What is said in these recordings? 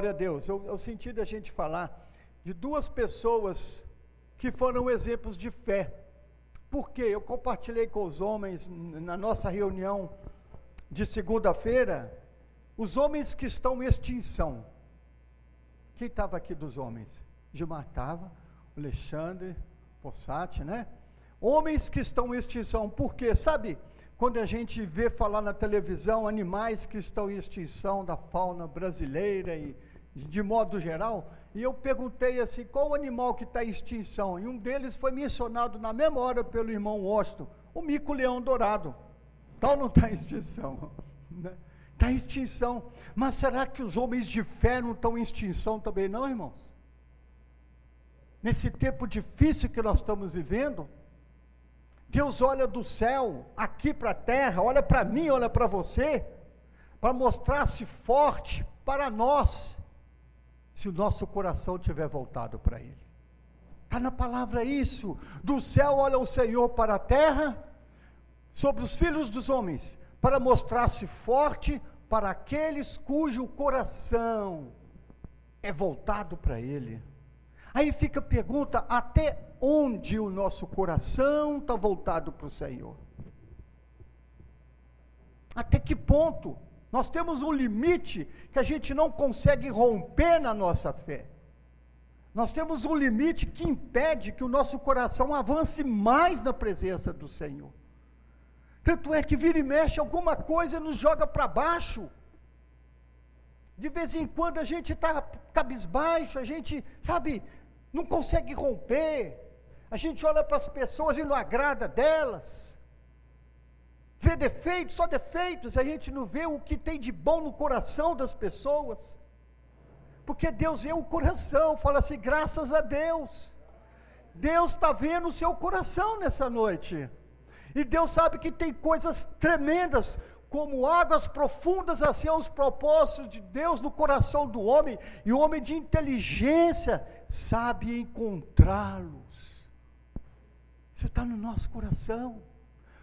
Glória a Deus. Eu, eu senti da gente falar de duas pessoas que foram exemplos de fé. Porque eu compartilhei com os homens na nossa reunião de segunda-feira, os homens que estão em extinção. Quem estava aqui dos homens? Gilmar estava, Alexandre, Possati, né? Homens que estão em extinção. Por quê? Sabe, quando a gente vê falar na televisão animais que estão em extinção da fauna brasileira e de modo geral, e eu perguntei assim, qual o animal que está em extinção? E um deles foi mencionado na hora pelo irmão Washington, o mico-leão dourado. Tal não está em extinção. Né? Está em extinção. Mas será que os homens de fé não estão em extinção também, não, irmãos? Nesse tempo difícil que nós estamos vivendo, Deus olha do céu, aqui para a terra, olha para mim, olha para você, para mostrar-se forte para nós, se o nosso coração tiver voltado para Ele. Está na palavra isso. Do céu olha o Senhor para a terra, sobre os filhos dos homens, para mostrar-se forte para aqueles cujo coração é voltado para Ele. Aí fica a pergunta: até onde o nosso coração está voltado para o Senhor? Até que ponto? Nós temos um limite que a gente não consegue romper na nossa fé. Nós temos um limite que impede que o nosso coração avance mais na presença do Senhor. Tanto é que vira e mexe alguma coisa nos joga para baixo. De vez em quando a gente está cabisbaixo, a gente, sabe, não consegue romper. A gente olha para as pessoas e não agrada delas vê defeitos, só defeitos, a gente não vê o que tem de bom no coração das pessoas. Porque Deus vê o coração, fala assim, graças a Deus. Deus está vendo o seu coração nessa noite. E Deus sabe que tem coisas tremendas, como águas profundas assim os propósitos de Deus no coração do homem, e o homem de inteligência sabe encontrá-los. Isso está no nosso coração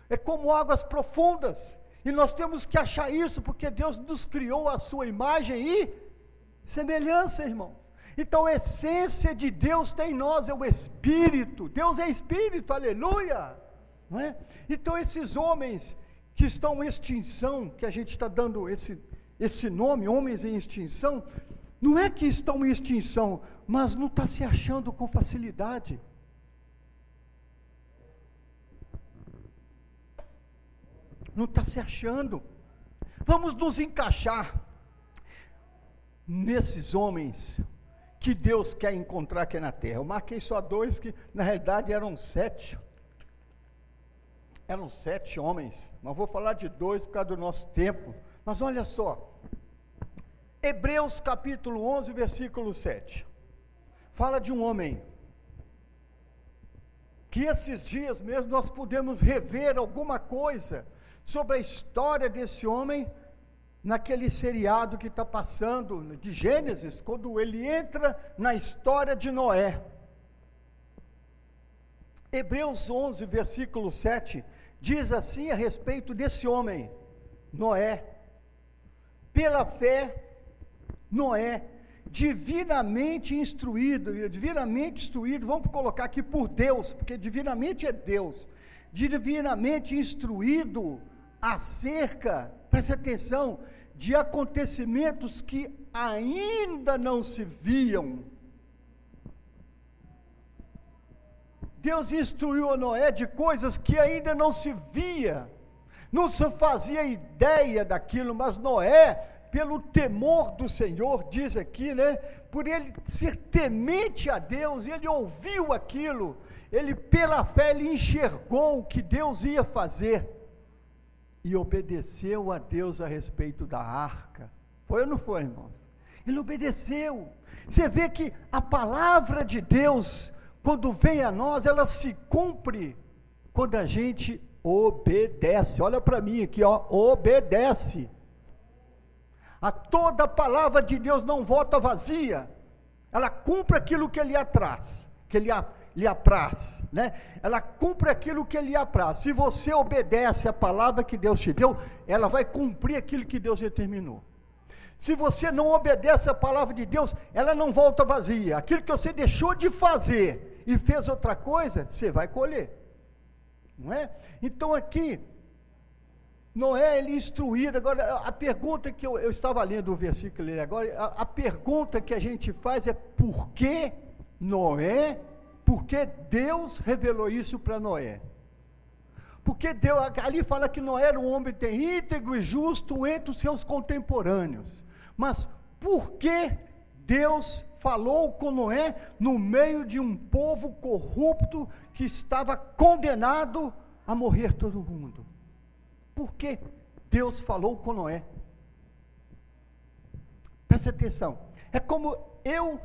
é como águas profundas. E nós temos que achar isso, porque Deus nos criou a sua imagem e semelhança, irmãos. Então a essência de Deus tem em nós, é o Espírito. Deus é Espírito, aleluia. Não é? Então esses homens que estão em extinção, que a gente está dando esse, esse nome, homens em extinção, não é que estão em extinção, mas não está se achando com facilidade. Não está se achando. Vamos nos encaixar nesses homens que Deus quer encontrar aqui na terra. Eu marquei só dois que na realidade eram sete. Eram sete homens, mas vou falar de dois por causa do nosso tempo. Mas olha só, Hebreus capítulo 11, versículo 7. Fala de um homem que esses dias mesmo nós podemos rever alguma coisa sobre a história desse homem naquele seriado que está passando de Gênesis, quando ele entra na história de Noé. Hebreus 11, versículo 7, diz assim a respeito desse homem, Noé. Pela fé, Noé, divinamente instruído, divinamente instruído, vamos colocar aqui por Deus, porque divinamente é Deus, divinamente instruído acerca, preste atenção, de acontecimentos que ainda não se viam. Deus instruiu a Noé de coisas que ainda não se via, não se fazia ideia daquilo, mas Noé, pelo temor do Senhor, diz aqui, né? Por ele ser temente a Deus, ele ouviu aquilo, ele pela fé ele enxergou o que Deus ia fazer e obedeceu a Deus a respeito da arca. Foi ou não foi, irmãos? Ele obedeceu. Você vê que a palavra de Deus, quando vem a nós, ela se cumpre quando a gente obedece. Olha para mim aqui, ó, obedece. A toda a palavra de Deus não volta vazia. Ela cumpre aquilo que ele atrás, que ele, lhe apraz, né? Ela cumpre aquilo que lhe apraz. Se você obedece a palavra que Deus te deu, ela vai cumprir aquilo que Deus determinou. Se você não obedece a palavra de Deus, ela não volta vazia. Aquilo que você deixou de fazer e fez outra coisa, você vai colher. Não é? Então aqui, Noé, ele instruído. Agora, a pergunta que eu, eu estava lendo o versículo ali agora, a, a, pergunta que a gente faz é por que Noé, por que Deus revelou isso para Noé? Porque Deus, ali fala que Noé era um homem íntegro e justo entre os seus contemporâneos. Mas por que Deus falou com Noé no meio de um povo corrupto que estava condenado a morrer todo mundo? Por que Deus falou com Noé? Preste atenção. É como eu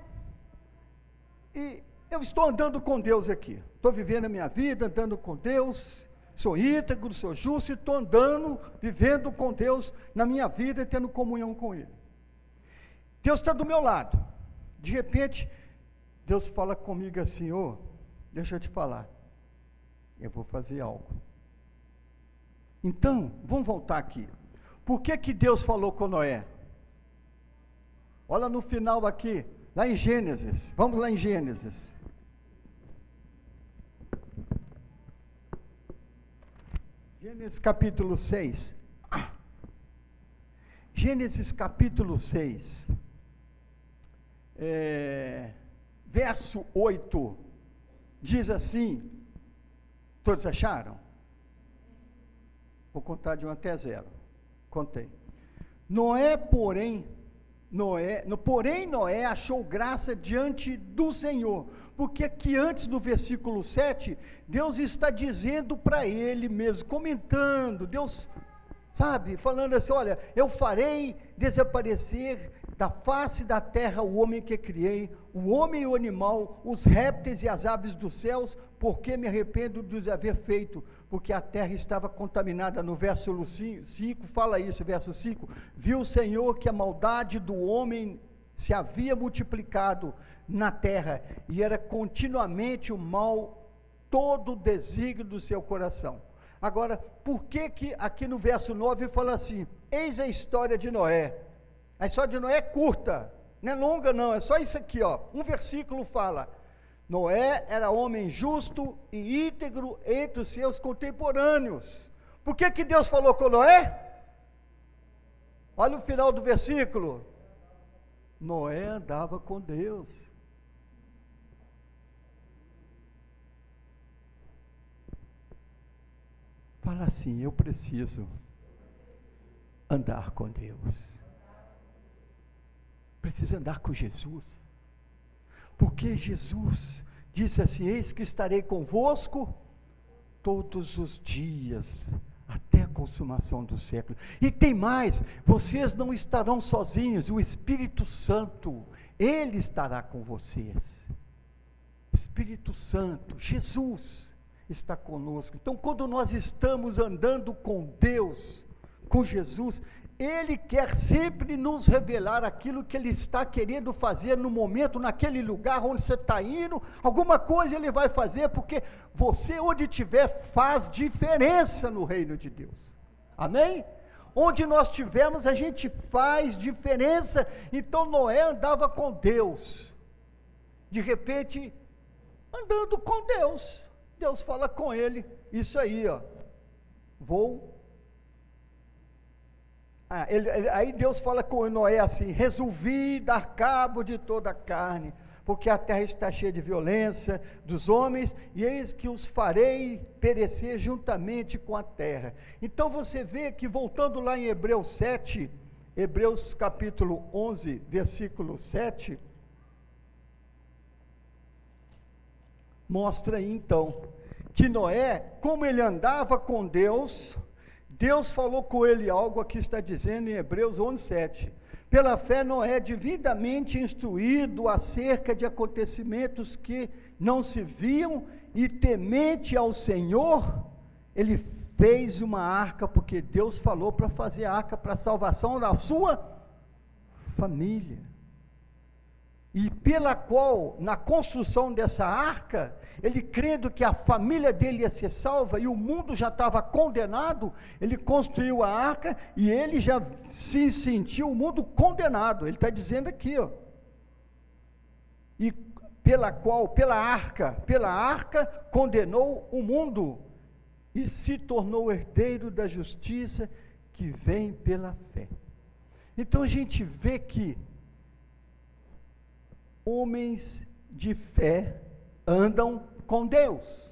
e eu estou andando com Deus aqui. Estou vivendo a minha vida, andando com Deus. Sou íntegro, sou justo e estou andando, vivendo com Deus na minha vida e tendo comunhão com Ele. Deus está do meu lado. De repente, Deus fala comigo assim: Ô, oh, deixa eu te falar, eu vou fazer algo. Então, vamos voltar aqui. Por que, que Deus falou com Noé? Olha no final aqui, lá em Gênesis. Vamos lá em Gênesis. Gênesis capítulo 6. Gênesis capítulo 6 é, verso 8, diz assim: todos acharam? Vou contar de 1 até 0. Contei. Noé, porém, Noé, no, porém Noé achou graça diante do Senhor, porque aqui antes do versículo 7, Deus está dizendo para ele mesmo, comentando, Deus, sabe, falando assim: olha, eu farei desaparecer da face da terra o homem que criei, o homem e o animal, os répteis e as aves dos céus, porque me arrependo de os haver feito, porque a terra estava contaminada. No verso 5 fala isso, verso 5: Viu o Senhor que a maldade do homem se havia multiplicado na terra, e era continuamente o mal todo o desígnio do seu coração. Agora, por que que aqui no verso 9 fala assim: Eis a história de Noé a história de Noé é curta, não é longa não, é só isso aqui, ó. Um versículo fala: Noé era homem justo e íntegro entre os seus contemporâneos. Por que que Deus falou com Noé? Olha o final do versículo. Noé andava com Deus. Fala assim: eu preciso andar com Deus precisa andar com Jesus. Porque Jesus disse assim: Eis que estarei convosco todos os dias, até a consumação do século. E tem mais: vocês não estarão sozinhos, o Espírito Santo, Ele estará com vocês. Espírito Santo, Jesus está conosco. Então, quando nós estamos andando com Deus, com Jesus, ele quer sempre nos revelar aquilo que Ele está querendo fazer no momento, naquele lugar onde você está indo. Alguma coisa Ele vai fazer, porque você, onde estiver, faz diferença no reino de Deus. Amém? Onde nós estivermos, a gente faz diferença. Então Noé andava com Deus. De repente, andando com Deus. Deus fala com ele, isso aí, ó. Vou ah, ele, ele, aí Deus fala com Noé assim: resolvi dar cabo de toda a carne, porque a terra está cheia de violência dos homens, e eis que os farei perecer juntamente com a terra. Então você vê que, voltando lá em Hebreus 7, Hebreus capítulo 11, versículo 7, mostra aí então que Noé, como ele andava com Deus, Deus falou com ele algo aqui está dizendo em Hebreus 11:7. Pela fé Noé devidamente instruído acerca de acontecimentos que não se viam e temente ao Senhor, ele fez uma arca porque Deus falou para fazer a arca para a salvação da sua família. E pela qual, na construção dessa arca, ele crendo que a família dele ia ser salva e o mundo já estava condenado, ele construiu a arca e ele já se sentiu o mundo condenado. Ele está dizendo aqui, ó. E pela qual, pela arca, pela arca condenou o mundo e se tornou herdeiro da justiça que vem pela fé. Então a gente vê que homens de fé andam com Deus.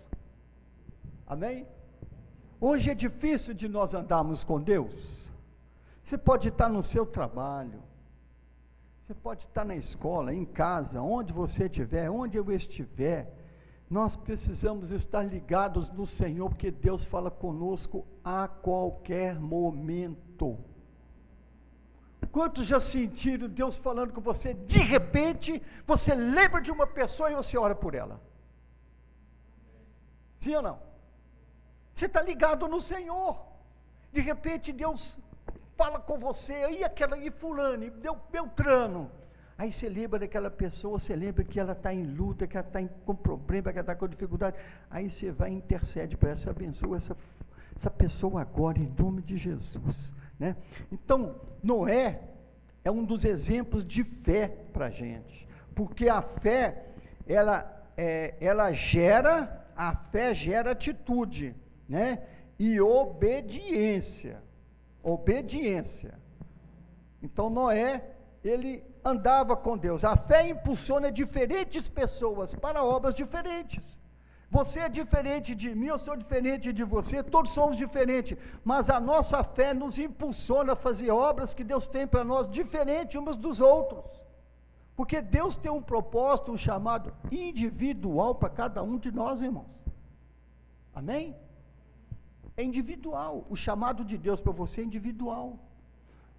Amém? Hoje é difícil de nós andarmos com Deus. Você pode estar no seu trabalho, você pode estar na escola, em casa, onde você estiver, onde eu estiver. Nós precisamos estar ligados no Senhor, porque Deus fala conosco a qualquer momento. Quantos já sentiram Deus falando com você? De repente, você lembra de uma pessoa e você ora por ela. Sim ou não? Você está ligado no Senhor. De repente, Deus fala com você, e aquela, e fulano, e Beltrano. Aí você lembra daquela pessoa, você lembra que ela está em luta, que ela está com problema, que ela está com dificuldade. Aí você vai e intercede para essa abençoa essa, essa pessoa agora, em nome de Jesus. Né? Então, Noé é um dos exemplos de fé para a gente, porque a fé, ela, é, ela gera, a fé gera atitude, né? E obediência, obediência. Então, Noé, ele andava com Deus. A fé impulsiona diferentes pessoas para obras diferentes. Você é diferente de mim, eu sou diferente de você, todos somos diferentes, mas a nossa fé nos impulsiona a fazer obras que Deus tem para nós diferentes uns dos outros. Porque Deus tem um propósito, um chamado individual para cada um de nós, irmãos. Amém? É individual. O chamado de Deus para você é individual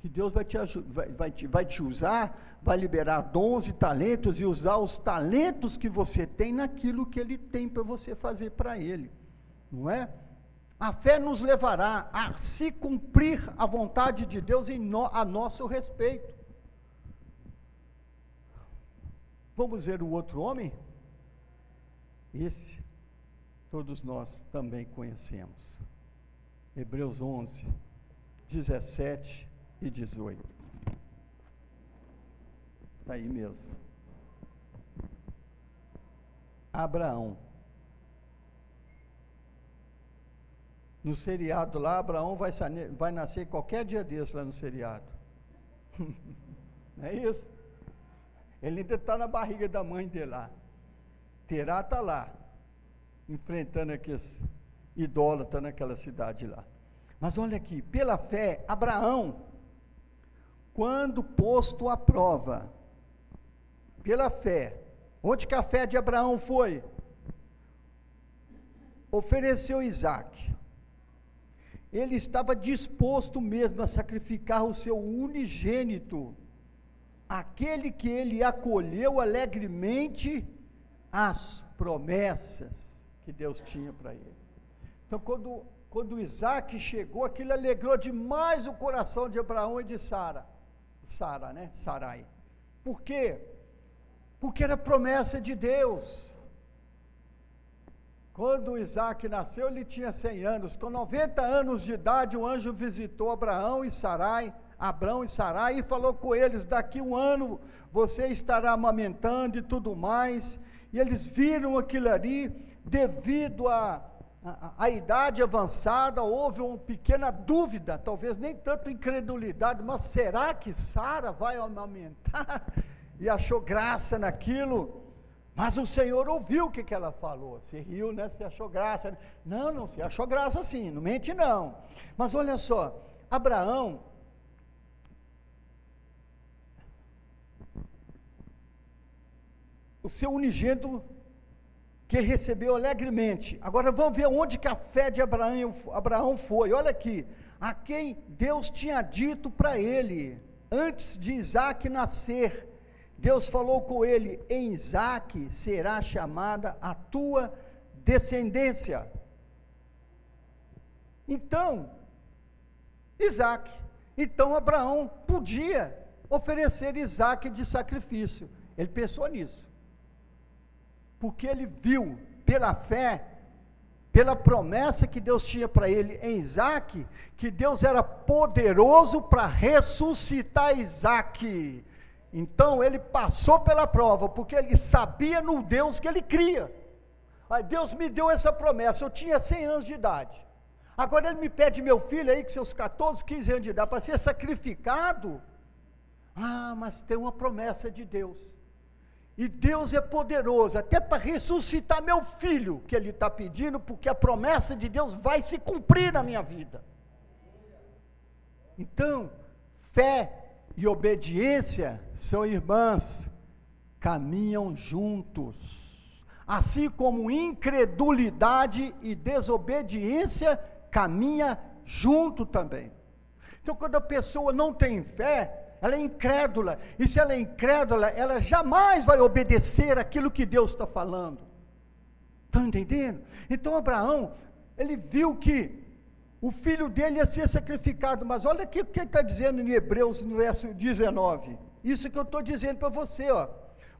que Deus vai te, vai, vai, te, vai te usar, vai liberar dons e talentos e usar os talentos que você tem naquilo que Ele tem para você fazer para Ele, não é? A fé nos levará a se cumprir a vontade de Deus em no, a nosso respeito. Vamos ver o outro homem? Esse, todos nós também conhecemos. Hebreus 11, 17 e 18. Está aí mesmo. Abraão. No seriado lá, Abraão vai, vai nascer qualquer dia desse lá no seriado. Não é isso? Ele ainda está na barriga da mãe dele lá. Terá está lá, enfrentando aqueles idólatras naquela cidade lá. Mas olha aqui, pela fé, Abraão quando posto à prova, pela fé, onde que a fé de Abraão foi? Ofereceu Isaac. Ele estava disposto mesmo a sacrificar o seu unigênito, aquele que ele acolheu alegremente as promessas que Deus tinha para ele. Então, quando, quando Isaac chegou, aquilo alegrou demais o coração de Abraão e de Sara. Sara, né? Sarai. Por quê? Porque era promessa de Deus. Quando Isaac nasceu, ele tinha 100 anos. Com 90 anos de idade, o anjo visitou Abraão e Sarai, Abraão e Sarai, e falou com eles: daqui um ano você estará amamentando e tudo mais. E eles viram aquilo ali, devido a a, idade avançada, houve uma pequena dúvida, talvez nem tanto incredulidade, mas será que Sara vai amamentar? E achou graça naquilo. Mas o Senhor ouviu o que, que ela falou. Se riu, né? Se achou graça. Não, não, se achou graça sim, não mente não. Mas olha só, Abraão, o seu unigênito que ele recebeu alegremente. Agora vamos ver onde que a fé de Abraão, Abraão foi. Olha aqui, a quem Deus tinha dito para ele, antes de Isaac nascer, Deus falou com ele: em Isaac será chamada a tua descendência. Então, Isaac, então Abraão podia oferecer Isaac de sacrifício. Ele pensou nisso. Porque ele viu pela fé, pela promessa que Deus tinha para ele em Isaac, que Deus era poderoso para ressuscitar Isaac. Então ele passou pela prova, porque ele sabia no Deus que ele cria. Aí Deus me deu essa promessa, eu tinha 100 anos de idade. Agora ele me pede meu filho aí, com seus 14, 15 anos de idade, para ser sacrificado. Ah, mas tem uma promessa de Deus. E Deus é poderoso, até para ressuscitar meu filho, que ele está pedindo, porque a promessa de Deus vai se cumprir na minha vida. Então, fé e obediência são irmãs, caminham juntos. Assim como incredulidade e desobediência caminha junto também. Então, quando a pessoa não tem fé, ela é incrédula. E se ela é incrédula, ela jamais vai obedecer aquilo que Deus está falando. Estão entendendo? Então, Abraão, ele viu que o filho dele ia ser sacrificado. Mas olha o que ele está dizendo em Hebreus, no verso 19. Isso que eu estou dizendo para você, ó.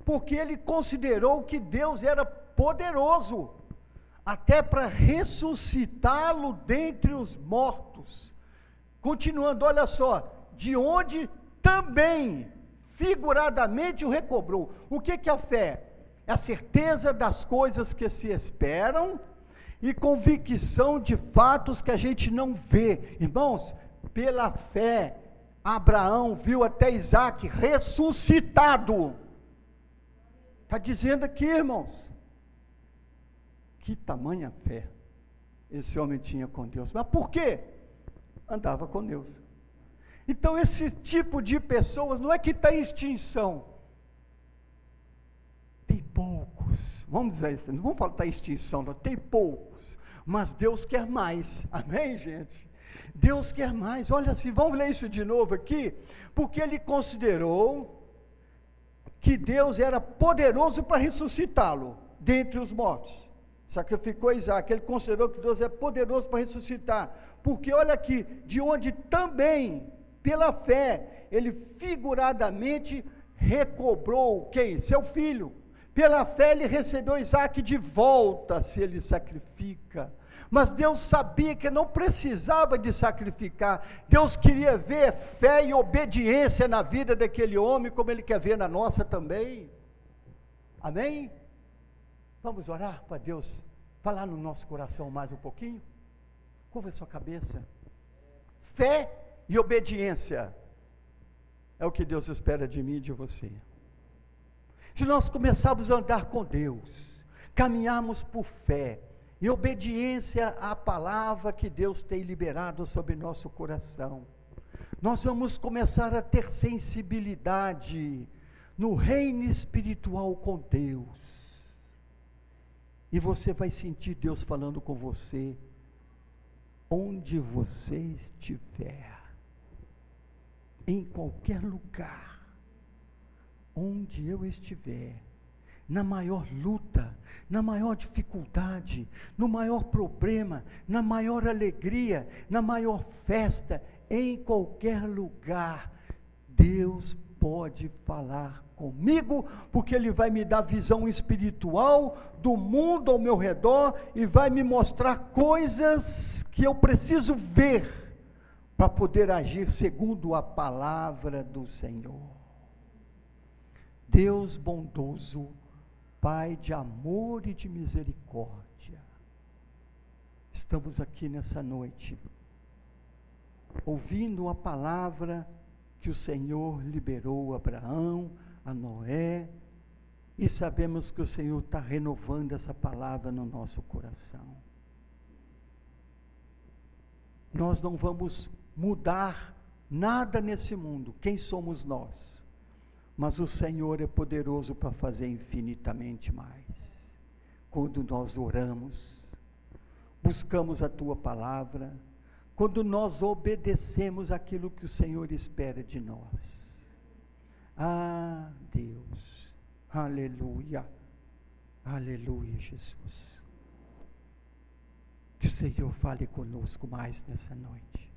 Porque ele considerou que Deus era poderoso, até para ressuscitá-lo dentre os mortos. Continuando, olha só, de onde também, figuradamente, o recobrou. O que, que é a fé? É a certeza das coisas que se esperam e convicção de fatos que a gente não vê. Irmãos, pela fé, Abraão viu até Isaac ressuscitado. Está dizendo aqui, irmãos. Que tamanha fé esse homem tinha com Deus. Mas por quê? Andava com Deus. Então, esse tipo de pessoas não é que está em extinção. Tem poucos. Vamos dizer isso, não vamos falar da extinção, não. tem poucos mas Deus quer mais. Amém, gente? Deus quer mais. Olha assim, vamos ler isso de novo aqui, porque ele considerou que Deus era poderoso para ressuscitá-lo dentre os mortos. Sacrificou Isaac, ele considerou que Deus é poderoso para ressuscitar, porque olha aqui, de onde também, pela fé, ele figuradamente recobrou quem? Seu filho. Pela fé ele recebeu Isaac de volta, se ele sacrifica. Mas Deus sabia que não precisava de sacrificar. Deus queria ver fé e obediência na vida daquele homem, como Ele quer ver na nossa também. Amém? Vamos orar para Deus falar no nosso coração mais um pouquinho? Curva a sua cabeça. Fé e obediência é o que Deus espera de mim e de você. Se nós começarmos a andar com Deus, caminharmos por fé, em obediência à palavra que Deus tem liberado sobre nosso coração, nós vamos começar a ter sensibilidade no reino espiritual com Deus. E você vai sentir Deus falando com você, onde você estiver, em qualquer lugar onde eu estiver, na maior luta, na maior dificuldade, no maior problema, na maior alegria, na maior festa, em qualquer lugar, Deus pode falar comigo, porque Ele vai me dar visão espiritual do mundo ao meu redor e vai me mostrar coisas que eu preciso ver para poder agir segundo a palavra do Senhor. Deus bondoso, Pai de amor e de misericórdia. Estamos aqui nessa noite, ouvindo a palavra que o Senhor liberou a Abraão, a Noé, e sabemos que o Senhor está renovando essa palavra no nosso coração. Nós não vamos mudar nada nesse mundo. Quem somos nós? mas o Senhor é poderoso para fazer infinitamente mais. Quando nós oramos, buscamos a tua palavra, quando nós obedecemos aquilo que o Senhor espera de nós. Ah, Deus, aleluia, aleluia, Jesus. Que o Senhor fale conosco mais nessa noite.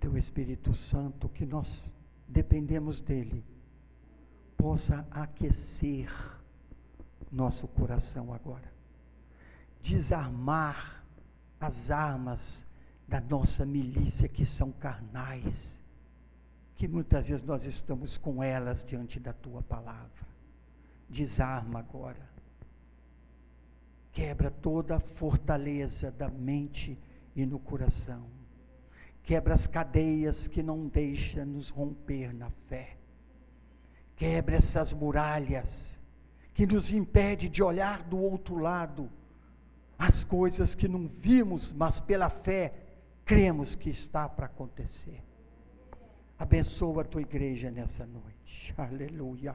Teu Espírito Santo, que nós dependemos dele, possa aquecer nosso coração agora. Desarmar as armas da nossa milícia que são carnais, que muitas vezes nós estamos com elas diante da tua palavra. Desarma agora. Quebra toda a fortaleza da mente e no coração. Quebra as cadeias que não deixam nos romper na fé Quebre essas muralhas que nos impede de olhar do outro lado as coisas que não vimos, mas pela fé cremos que está para acontecer. Abençoa a tua igreja nessa noite. Aleluia.